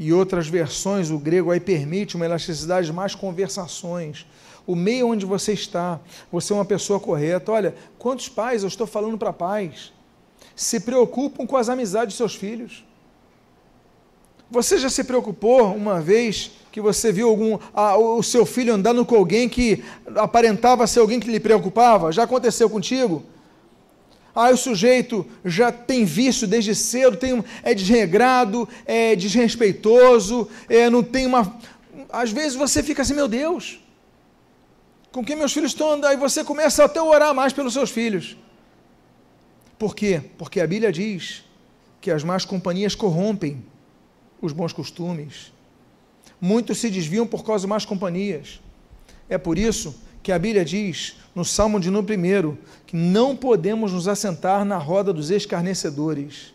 Speaker 1: e outras versões, o grego aí permite uma elasticidade mais conversações. O meio onde você está, você é uma pessoa correta. Olha, quantos pais, eu estou falando para pais, se preocupam com as amizades de seus filhos? Você já se preocupou uma vez que você viu algum, a, o seu filho andando com alguém que aparentava ser alguém que lhe preocupava? Já aconteceu contigo? Ah, o sujeito já tem vício desde cedo, tem, é desregrado, é desrespeitoso, é, não tem uma. Às vezes você fica assim, meu Deus, com quem meus filhos estão andando? Aí você começa até a orar mais pelos seus filhos. Por quê? Porque a Bíblia diz que as más companhias corrompem os bons costumes. Muitos se desviam por causa de más companhias. É por isso que a Bíblia diz, no Salmo de no primeiro, que não podemos nos assentar na roda dos escarnecedores.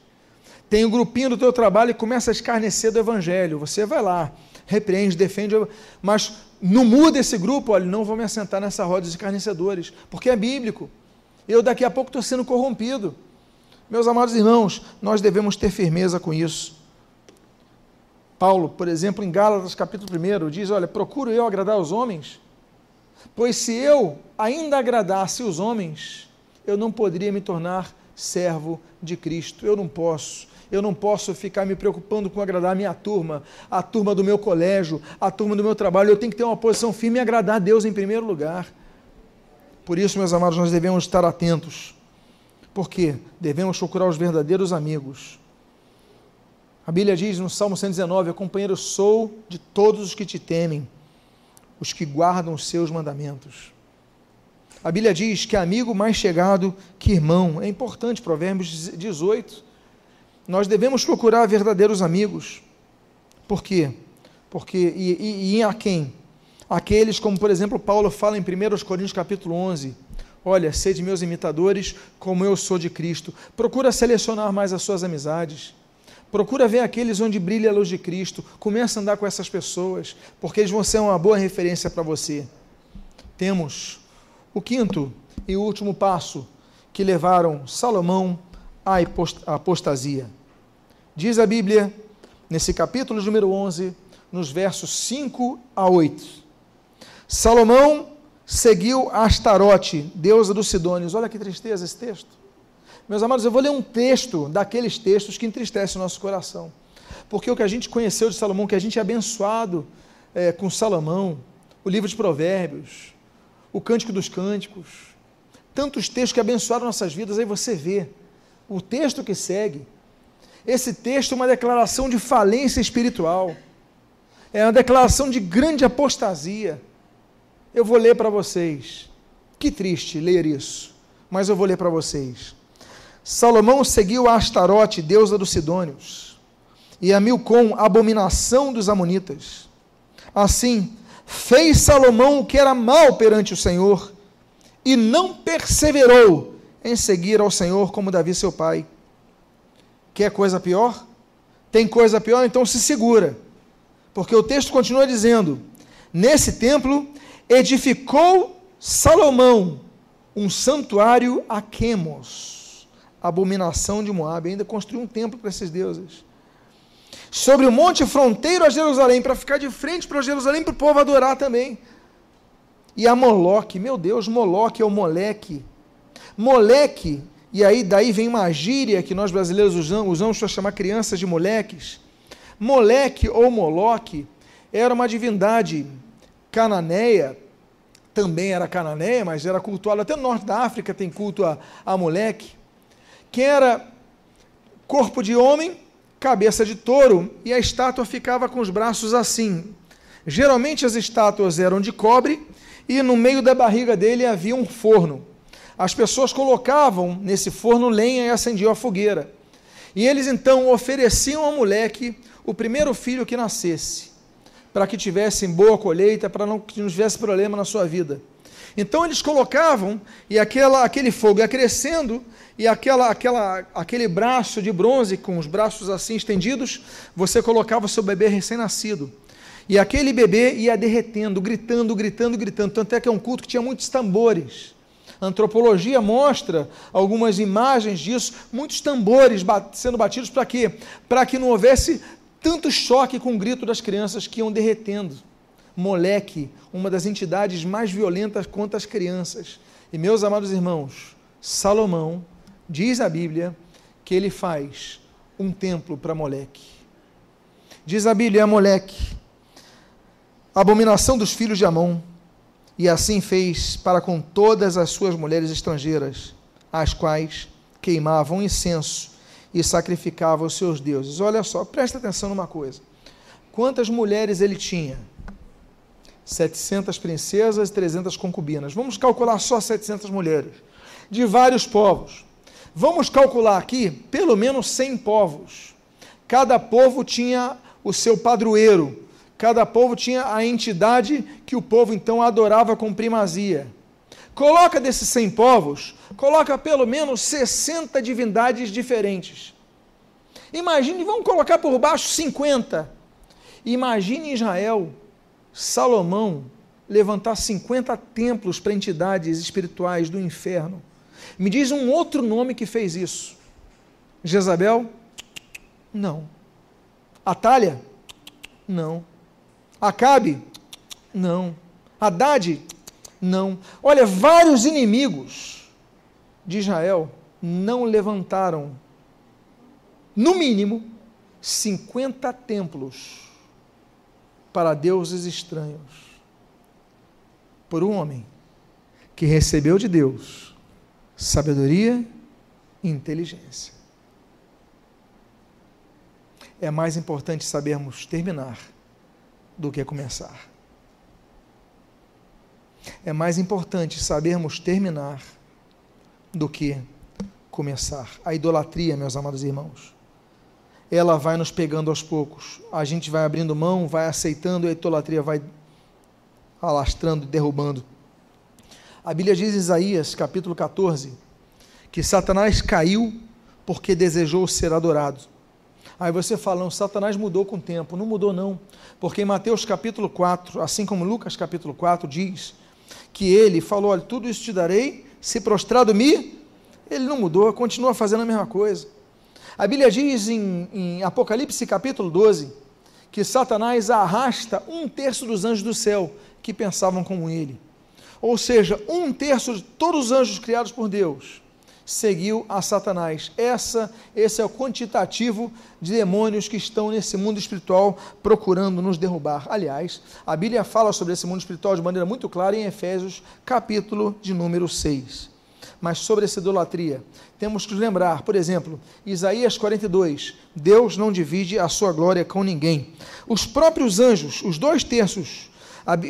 Speaker 1: Tem um grupinho do teu trabalho e começa a escarnecer do Evangelho. Você vai lá, repreende, defende, mas não muda esse grupo, olha, não vou me assentar nessa roda dos escarnecedores, porque é bíblico. Eu daqui a pouco estou sendo corrompido. Meus amados irmãos, nós devemos ter firmeza com isso. Paulo, por exemplo, em Gálatas capítulo 1, diz: Olha, procuro eu agradar os homens Pois se eu ainda agradasse os homens, eu não poderia me tornar servo de Cristo. Eu não posso. Eu não posso ficar me preocupando com agradar a minha turma, a turma do meu colégio, a turma do meu trabalho. Eu tenho que ter uma posição firme e agradar a Deus em primeiro lugar. Por isso, meus amados, nós devemos estar atentos. Por quê? Devemos procurar os verdadeiros amigos. A Bíblia diz no Salmo 119: Companheiro sou de todos os que te temem os que guardam os seus mandamentos. A Bíblia diz que amigo mais chegado que irmão. É importante, Provérbios 18. Nós devemos procurar verdadeiros amigos. Por quê? Porque, e, e, e a quem? Aqueles, como por exemplo Paulo fala em 1 Coríntios capítulo 11, olha, sede meus imitadores, como eu sou de Cristo. Procura selecionar mais as suas amizades. Procura ver aqueles onde brilha a luz de Cristo. Começa a andar com essas pessoas, porque eles vão ser uma boa referência para você. Temos o quinto e último passo que levaram Salomão à apostasia. Diz a Bíblia, nesse capítulo número 11, nos versos 5 a 8. Salomão seguiu Astarote, deusa dos Sidônios. Olha que tristeza esse texto. Meus amados, eu vou ler um texto daqueles textos que entristecem o nosso coração. Porque o que a gente conheceu de Salomão, que a gente é abençoado é, com Salomão, o livro de Provérbios, o Cântico dos Cânticos, tantos textos que abençoaram nossas vidas, aí você vê o texto que segue. Esse texto é uma declaração de falência espiritual, é uma declaração de grande apostasia. Eu vou ler para vocês. Que triste ler isso, mas eu vou ler para vocês. Salomão seguiu a Astarote, deusa dos Sidônios, e a Milcom, abominação dos Amonitas. Assim, fez Salomão o que era mal perante o Senhor, e não perseverou em seguir ao Senhor como Davi seu pai. Quer coisa pior? Tem coisa pior? Então se segura. Porque o texto continua dizendo: Nesse templo edificou Salomão um santuário a Quemos abominação de Moab, ainda construiu um templo para esses deuses. sobre o monte fronteiro a Jerusalém, para ficar de frente para Jerusalém, para o povo adorar também. E a Moloque, meu Deus, Moloque é o moleque. Moleque, e aí daí vem uma gíria que nós brasileiros usamos, para chamar crianças de moleques. Moleque ou Moloque era uma divindade cananeia, também era cananeia, mas era cultuada, até no norte da África tem culto a, a moleque, que era corpo de homem, cabeça de touro, e a estátua ficava com os braços assim. Geralmente as estátuas eram de cobre e no meio da barriga dele havia um forno. As pessoas colocavam nesse forno lenha e acendiam a fogueira. E eles então ofereciam ao moleque o primeiro filho que nascesse, para que tivesse boa colheita, para não, que não tivesse problema na sua vida. Então eles colocavam, e aquela, aquele fogo ia crescendo, e aquela, aquela, aquele braço de bronze, com os braços assim estendidos, você colocava o seu bebê recém-nascido. E aquele bebê ia derretendo, gritando, gritando, gritando. Tanto é que é um culto que tinha muitos tambores. A antropologia mostra algumas imagens disso, muitos tambores sendo batidos para quê? Para que não houvesse tanto choque com o grito das crianças que iam derretendo. Moleque, uma das entidades mais violentas contra as crianças. E meus amados irmãos, Salomão, diz a Bíblia, que ele faz um templo para Moleque. Diz a Bíblia, Moleque, abominação dos filhos de Amon, e assim fez para com todas as suas mulheres estrangeiras, as quais queimavam incenso e sacrificava os seus deuses. Olha só, presta atenção numa coisa. Quantas mulheres ele tinha? 700 princesas e 300 concubinas. Vamos calcular só 700 mulheres, de vários povos. Vamos calcular aqui pelo menos 100 povos. Cada povo tinha o seu padroeiro, cada povo tinha a entidade que o povo então adorava com primazia. Coloca desses 100 povos, coloca pelo menos 60 divindades diferentes. Imagine, vamos colocar por baixo 50. Imagine Israel, Salomão, levantar 50 templos para entidades espirituais do inferno. Me diz um outro nome que fez isso. Jezabel? Não. Atalha? Não. Acabe? Não. Haddad? Não. Olha, vários inimigos de Israel não levantaram, no mínimo, 50 templos para deuses estranhos. Por um homem que recebeu de Deus sabedoria e inteligência. É mais importante sabermos terminar do que começar. É mais importante sabermos terminar do que começar. A idolatria, meus amados irmãos, ela vai nos pegando aos poucos. A gente vai abrindo mão, vai aceitando e a idolatria vai alastrando, derrubando. A Bíblia diz em Isaías, capítulo 14, que Satanás caiu porque desejou ser adorado. Aí você fala, não, Satanás mudou com o tempo. Não mudou, não. Porque em Mateus capítulo 4, assim como Lucas capítulo 4 diz, que ele falou: Olha, tudo isso te darei, se prostrado me. Ele não mudou, continua fazendo a mesma coisa. A Bíblia diz em, em Apocalipse capítulo 12 que Satanás arrasta um terço dos anjos do céu que pensavam como ele. Ou seja, um terço de todos os anjos criados por Deus seguiu a Satanás. Essa, esse é o quantitativo de demônios que estão nesse mundo espiritual procurando nos derrubar. Aliás, a Bíblia fala sobre esse mundo espiritual de maneira muito clara em Efésios, capítulo de número 6. Mas sobre essa idolatria, temos que lembrar, por exemplo, Isaías 42, Deus não divide a sua glória com ninguém. Os próprios anjos, os dois terços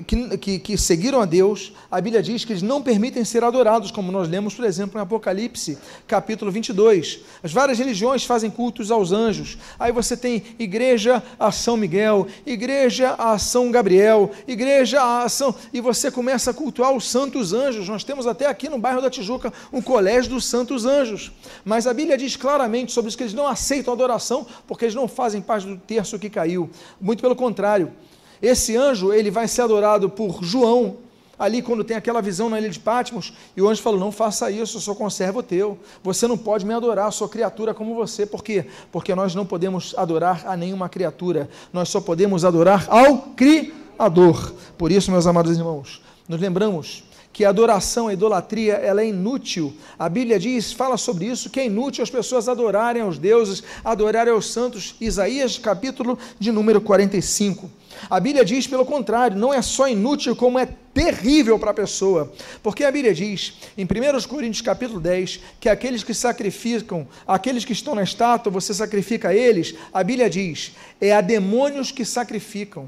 Speaker 1: que, que, que, seguiram a Deus, a Bíblia diz que eles não permitem ser adorados, como nós lemos, por exemplo, em Apocalipse, capítulo 22. As várias religiões fazem cultos aos anjos. Aí você tem igreja a São Miguel, igreja a São Gabriel, igreja a São. E você começa a cultuar os santos anjos. Nós temos até aqui no bairro da Tijuca um colégio dos santos anjos. Mas a Bíblia diz claramente sobre isso que eles não aceitam adoração, porque eles não fazem parte do terço que caiu. Muito pelo contrário esse anjo, ele vai ser adorado por João, ali quando tem aquela visão na ilha de Patmos, e o anjo falou: Não faça isso, eu sou conservo teu. Você não pode me adorar, eu sou criatura como você. Por quê? Porque nós não podemos adorar a nenhuma criatura, nós só podemos adorar ao Criador. Por isso, meus amados irmãos, nos lembramos que a adoração, a idolatria, ela é inútil. A Bíblia diz, fala sobre isso, que é inútil as pessoas adorarem aos deuses, adorarem aos santos. Isaías, capítulo de número 45. A Bíblia diz, pelo contrário, não é só inútil, como é terrível para a pessoa. Porque a Bíblia diz, em 1 Coríntios capítulo 10, que aqueles que sacrificam, aqueles que estão na estátua, você sacrifica eles, a Bíblia diz, é a demônios que sacrificam.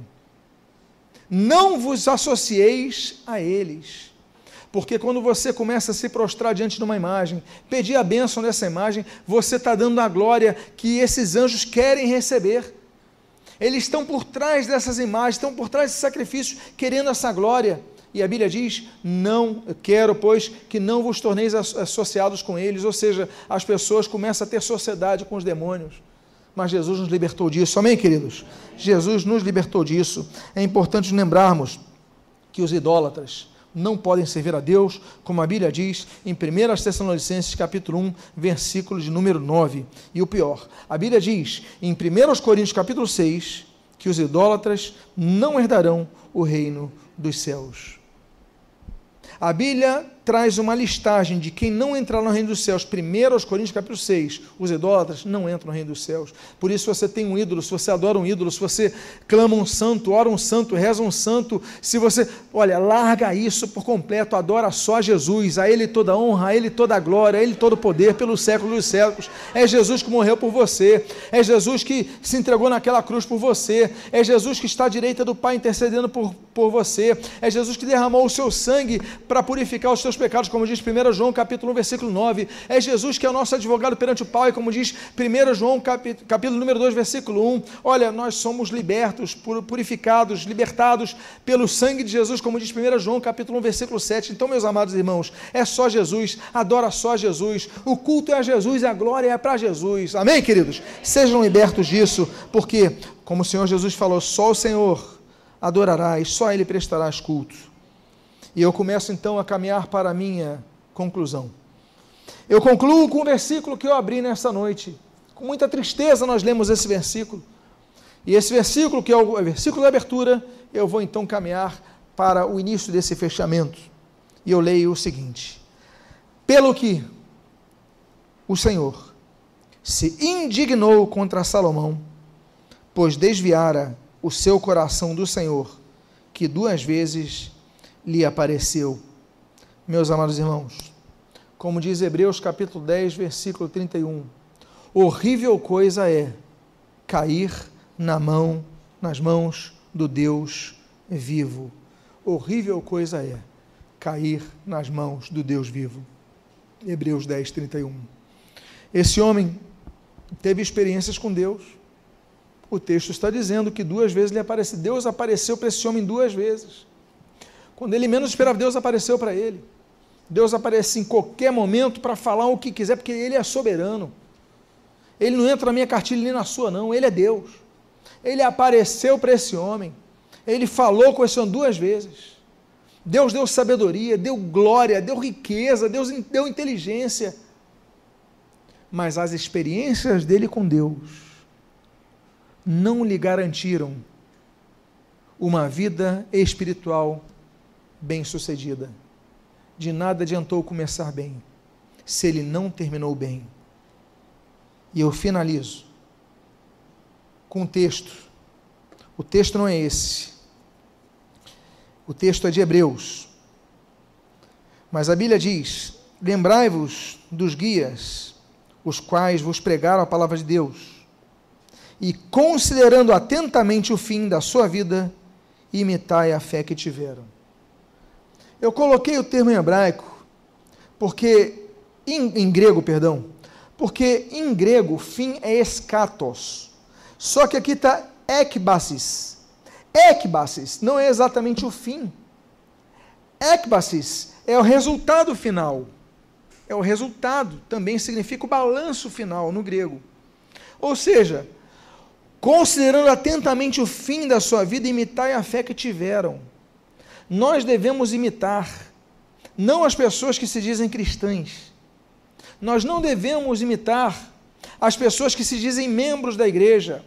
Speaker 1: Não vos associeis a eles. Porque quando você começa a se prostrar diante de uma imagem, pedir a bênção dessa imagem, você está dando a glória que esses anjos querem receber. Eles estão por trás dessas imagens, estão por trás desses sacrifícios, querendo essa glória. E a Bíblia diz: Não quero, pois, que não vos torneis associados com eles. Ou seja, as pessoas começam a ter sociedade com os demônios. Mas Jesus nos libertou disso. Amém, queridos? Jesus nos libertou disso. É importante lembrarmos que os idólatras, não podem servir a Deus, como a Bíblia diz em 1 Tessalonicenses capítulo 1, versículo de número 9. E o pior, a Bíblia diz em 1 Coríntios capítulo 6 que os idólatras não herdarão o reino dos céus. A Bíblia traz uma listagem de quem não entrar no reino dos céus. Primeiro aos Coríntios capítulo 6, os idólatras não entram no reino dos céus. Por isso, se você tem um ídolo, se você adora um ídolo, se você clama um santo, ora um santo, reza um santo, se você, olha, larga isso por completo, adora só Jesus, a Ele toda honra, a Ele toda glória, a Ele todo poder, pelos séculos dos séculos. É Jesus que morreu por você, é Jesus que se entregou naquela cruz por você, é Jesus que está à direita do Pai intercedendo por, por você, é Jesus que derramou o seu sangue para purificar os seus pecados, como diz 1 João capítulo 1, versículo 9. É Jesus que é o nosso advogado perante o Pai, como diz 1 João capítulo, número 2, versículo 1. Olha, nós somos libertos, purificados, libertados pelo sangue de Jesus, como diz 1 João capítulo 1, versículo 7. Então, meus amados irmãos, é só Jesus, adora só Jesus. O culto é a Jesus a glória é para Jesus. Amém, queridos? Sejam libertos disso, porque, como o Senhor Jesus falou, só o Senhor adorarás, só Ele prestarás culto. E eu começo então a caminhar para a minha conclusão. Eu concluo com o versículo que eu abri nesta noite. Com muita tristeza nós lemos esse versículo. E esse versículo, que é o versículo da abertura, eu vou então caminhar para o início desse fechamento. E eu leio o seguinte: Pelo que o Senhor se indignou contra Salomão, pois desviara o seu coração do Senhor, que duas vezes lhe apareceu. Meus amados irmãos, como diz Hebreus capítulo 10, versículo 31, horrível coisa é cair na mão, nas mãos do Deus vivo. Horrível coisa é cair nas mãos do Deus vivo. Hebreus 10, 31. Esse homem teve experiências com Deus. O texto está dizendo que duas vezes lhe apareceu. Deus apareceu para esse homem duas vezes. Quando ele menos esperava, Deus apareceu para ele. Deus aparece em qualquer momento para falar o que quiser, porque Ele é soberano. Ele não entra na minha cartilha nem na sua, não. Ele é Deus. Ele apareceu para esse homem. Ele falou com esse homem duas vezes. Deus deu sabedoria, deu glória, deu riqueza, Deus deu inteligência. Mas as experiências dele com Deus não lhe garantiram uma vida espiritual bem-sucedida. De nada adiantou começar bem, se ele não terminou bem. E eu finalizo com um texto. O texto não é esse. O texto é de Hebreus. Mas a Bíblia diz: Lembrai-vos dos guias, os quais vos pregaram a palavra de Deus, e considerando atentamente o fim da sua vida, imitai a fé que tiveram. Eu coloquei o termo em hebraico, porque, em, em grego, perdão, porque em grego fim é escatos. Só que aqui está ekbasis. Ekbasis não é exatamente o fim. Ekbasis é o resultado final. É o resultado, também significa o balanço final no grego. Ou seja, considerando atentamente o fim da sua vida, imitai a fé que tiveram Nós devemos imitar, não as pessoas que se dizem cristãs. Nós não devemos imitar as pessoas que se dizem membros da igreja.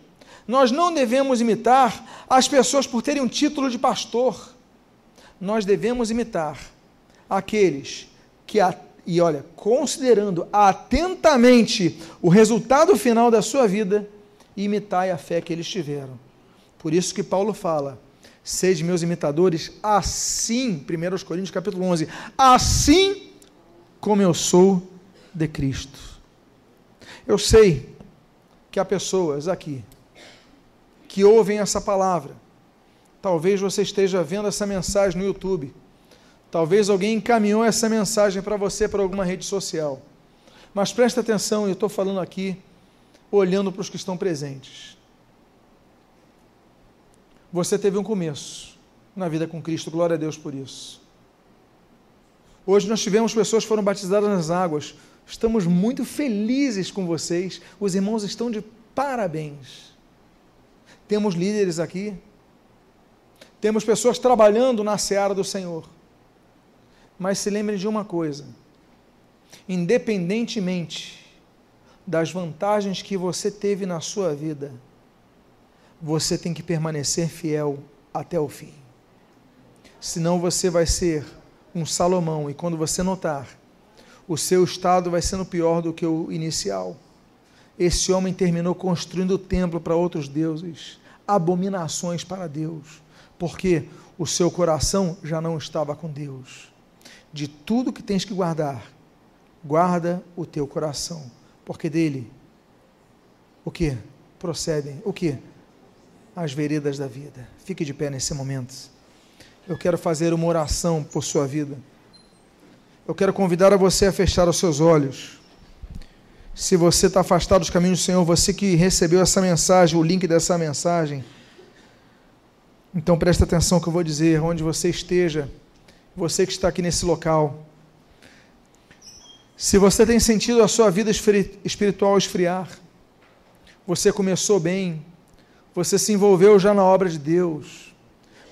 Speaker 1: Nós não devemos imitar as pessoas por terem um título de pastor. Nós devemos imitar aqueles que, e olha, considerando atentamente o resultado final da sua vida, imitai a fé que eles tiveram. Por isso que Paulo fala: sede meus imitadores, assim, 1 Coríntios capítulo 11, assim como eu sou de Cristo. Eu sei que há pessoas aqui que ouvem essa palavra. Talvez você esteja vendo essa mensagem no YouTube. Talvez alguém encaminhou essa mensagem para você para alguma rede social. Mas preste atenção, eu estou falando aqui, olhando para os que estão presentes. Você teve um começo na vida com Cristo, glória a Deus por isso. Hoje nós tivemos pessoas que foram batizadas nas águas. Estamos muito felizes com vocês. Os irmãos estão de parabéns. Temos líderes aqui. Temos pessoas trabalhando na seara do Senhor. Mas se lembre de uma coisa: independentemente das vantagens que você teve na sua vida, você tem que permanecer fiel até o fim. Senão você vai ser um Salomão e quando você notar, o seu estado vai sendo pior do que o inicial. Esse homem terminou construindo o templo para outros deuses abominações para Deus, porque o seu coração já não estava com Deus. De tudo que tens que guardar, guarda o teu coração, porque dele o que? Procedem o que? As veredas da vida. Fique de pé nesse momento. Eu quero fazer uma oração por sua vida. Eu quero convidar a você a fechar os seus olhos. Se você está afastado dos caminhos do Senhor, você que recebeu essa mensagem, o link dessa mensagem, então preste atenção que eu vou dizer, onde você esteja, você que está aqui nesse local. Se você tem sentido a sua vida espiritual esfriar, você começou bem, você se envolveu já na obra de Deus,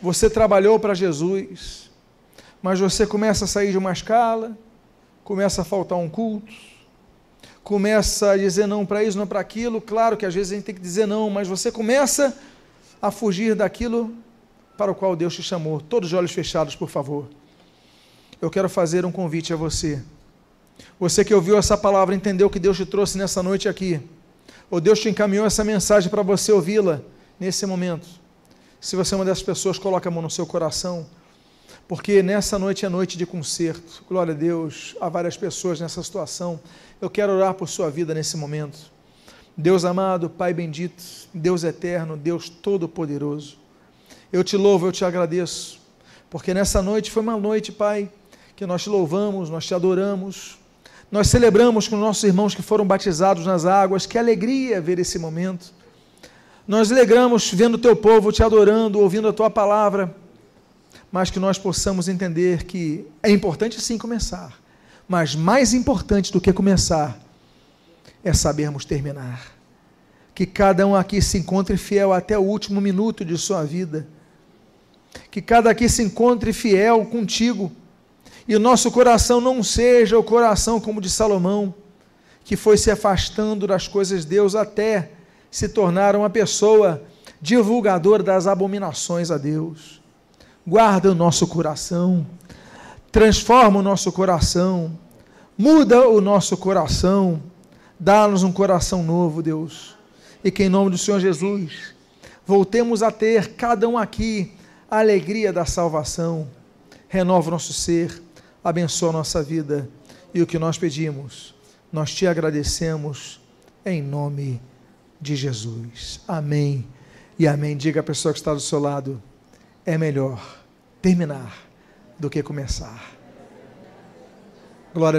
Speaker 1: você trabalhou para Jesus, mas você começa a sair de uma escala, começa a faltar um culto, começa a dizer não para isso, não para aquilo. Claro que às vezes a gente tem que dizer não, mas você começa a fugir daquilo para o qual Deus te chamou. Todos os olhos fechados, por favor. Eu quero fazer um convite a você. Você que ouviu essa palavra, entendeu que Deus te trouxe nessa noite aqui. Ou Deus te encaminhou essa mensagem para você ouvi-la nesse momento. Se você é uma dessas pessoas, coloque a mão no seu coração porque nessa noite é noite de concerto. Glória a Deus, há várias pessoas nessa situação. Eu quero orar por sua vida nesse momento. Deus amado, Pai bendito, Deus eterno, Deus todo-poderoso. Eu te louvo, eu te agradeço, porque nessa noite foi uma noite, Pai, que nós te louvamos, nós te adoramos, nós celebramos com nossos irmãos que foram batizados nas águas. Que alegria ver esse momento. Nós alegramos vendo o teu povo te adorando, ouvindo a tua palavra mas que nós possamos entender que é importante sim começar, mas mais importante do que começar é sabermos terminar. Que cada um aqui se encontre fiel até o último minuto de sua vida. Que cada aqui se encontre fiel contigo. E o nosso coração não seja o coração como de Salomão, que foi se afastando das coisas de Deus até se tornar uma pessoa divulgadora das abominações a Deus guarda o nosso coração, transforma o nosso coração, muda o nosso coração, dá-nos um coração novo, Deus. E que em nome do Senhor Jesus, voltemos a ter, cada um aqui, a alegria da salvação. Renova o nosso ser, abençoa a nossa vida. E o que nós pedimos, nós te agradecemos em nome de Jesus. Amém. E amém. Diga a pessoa que está do seu lado é melhor terminar do que começar. Glória a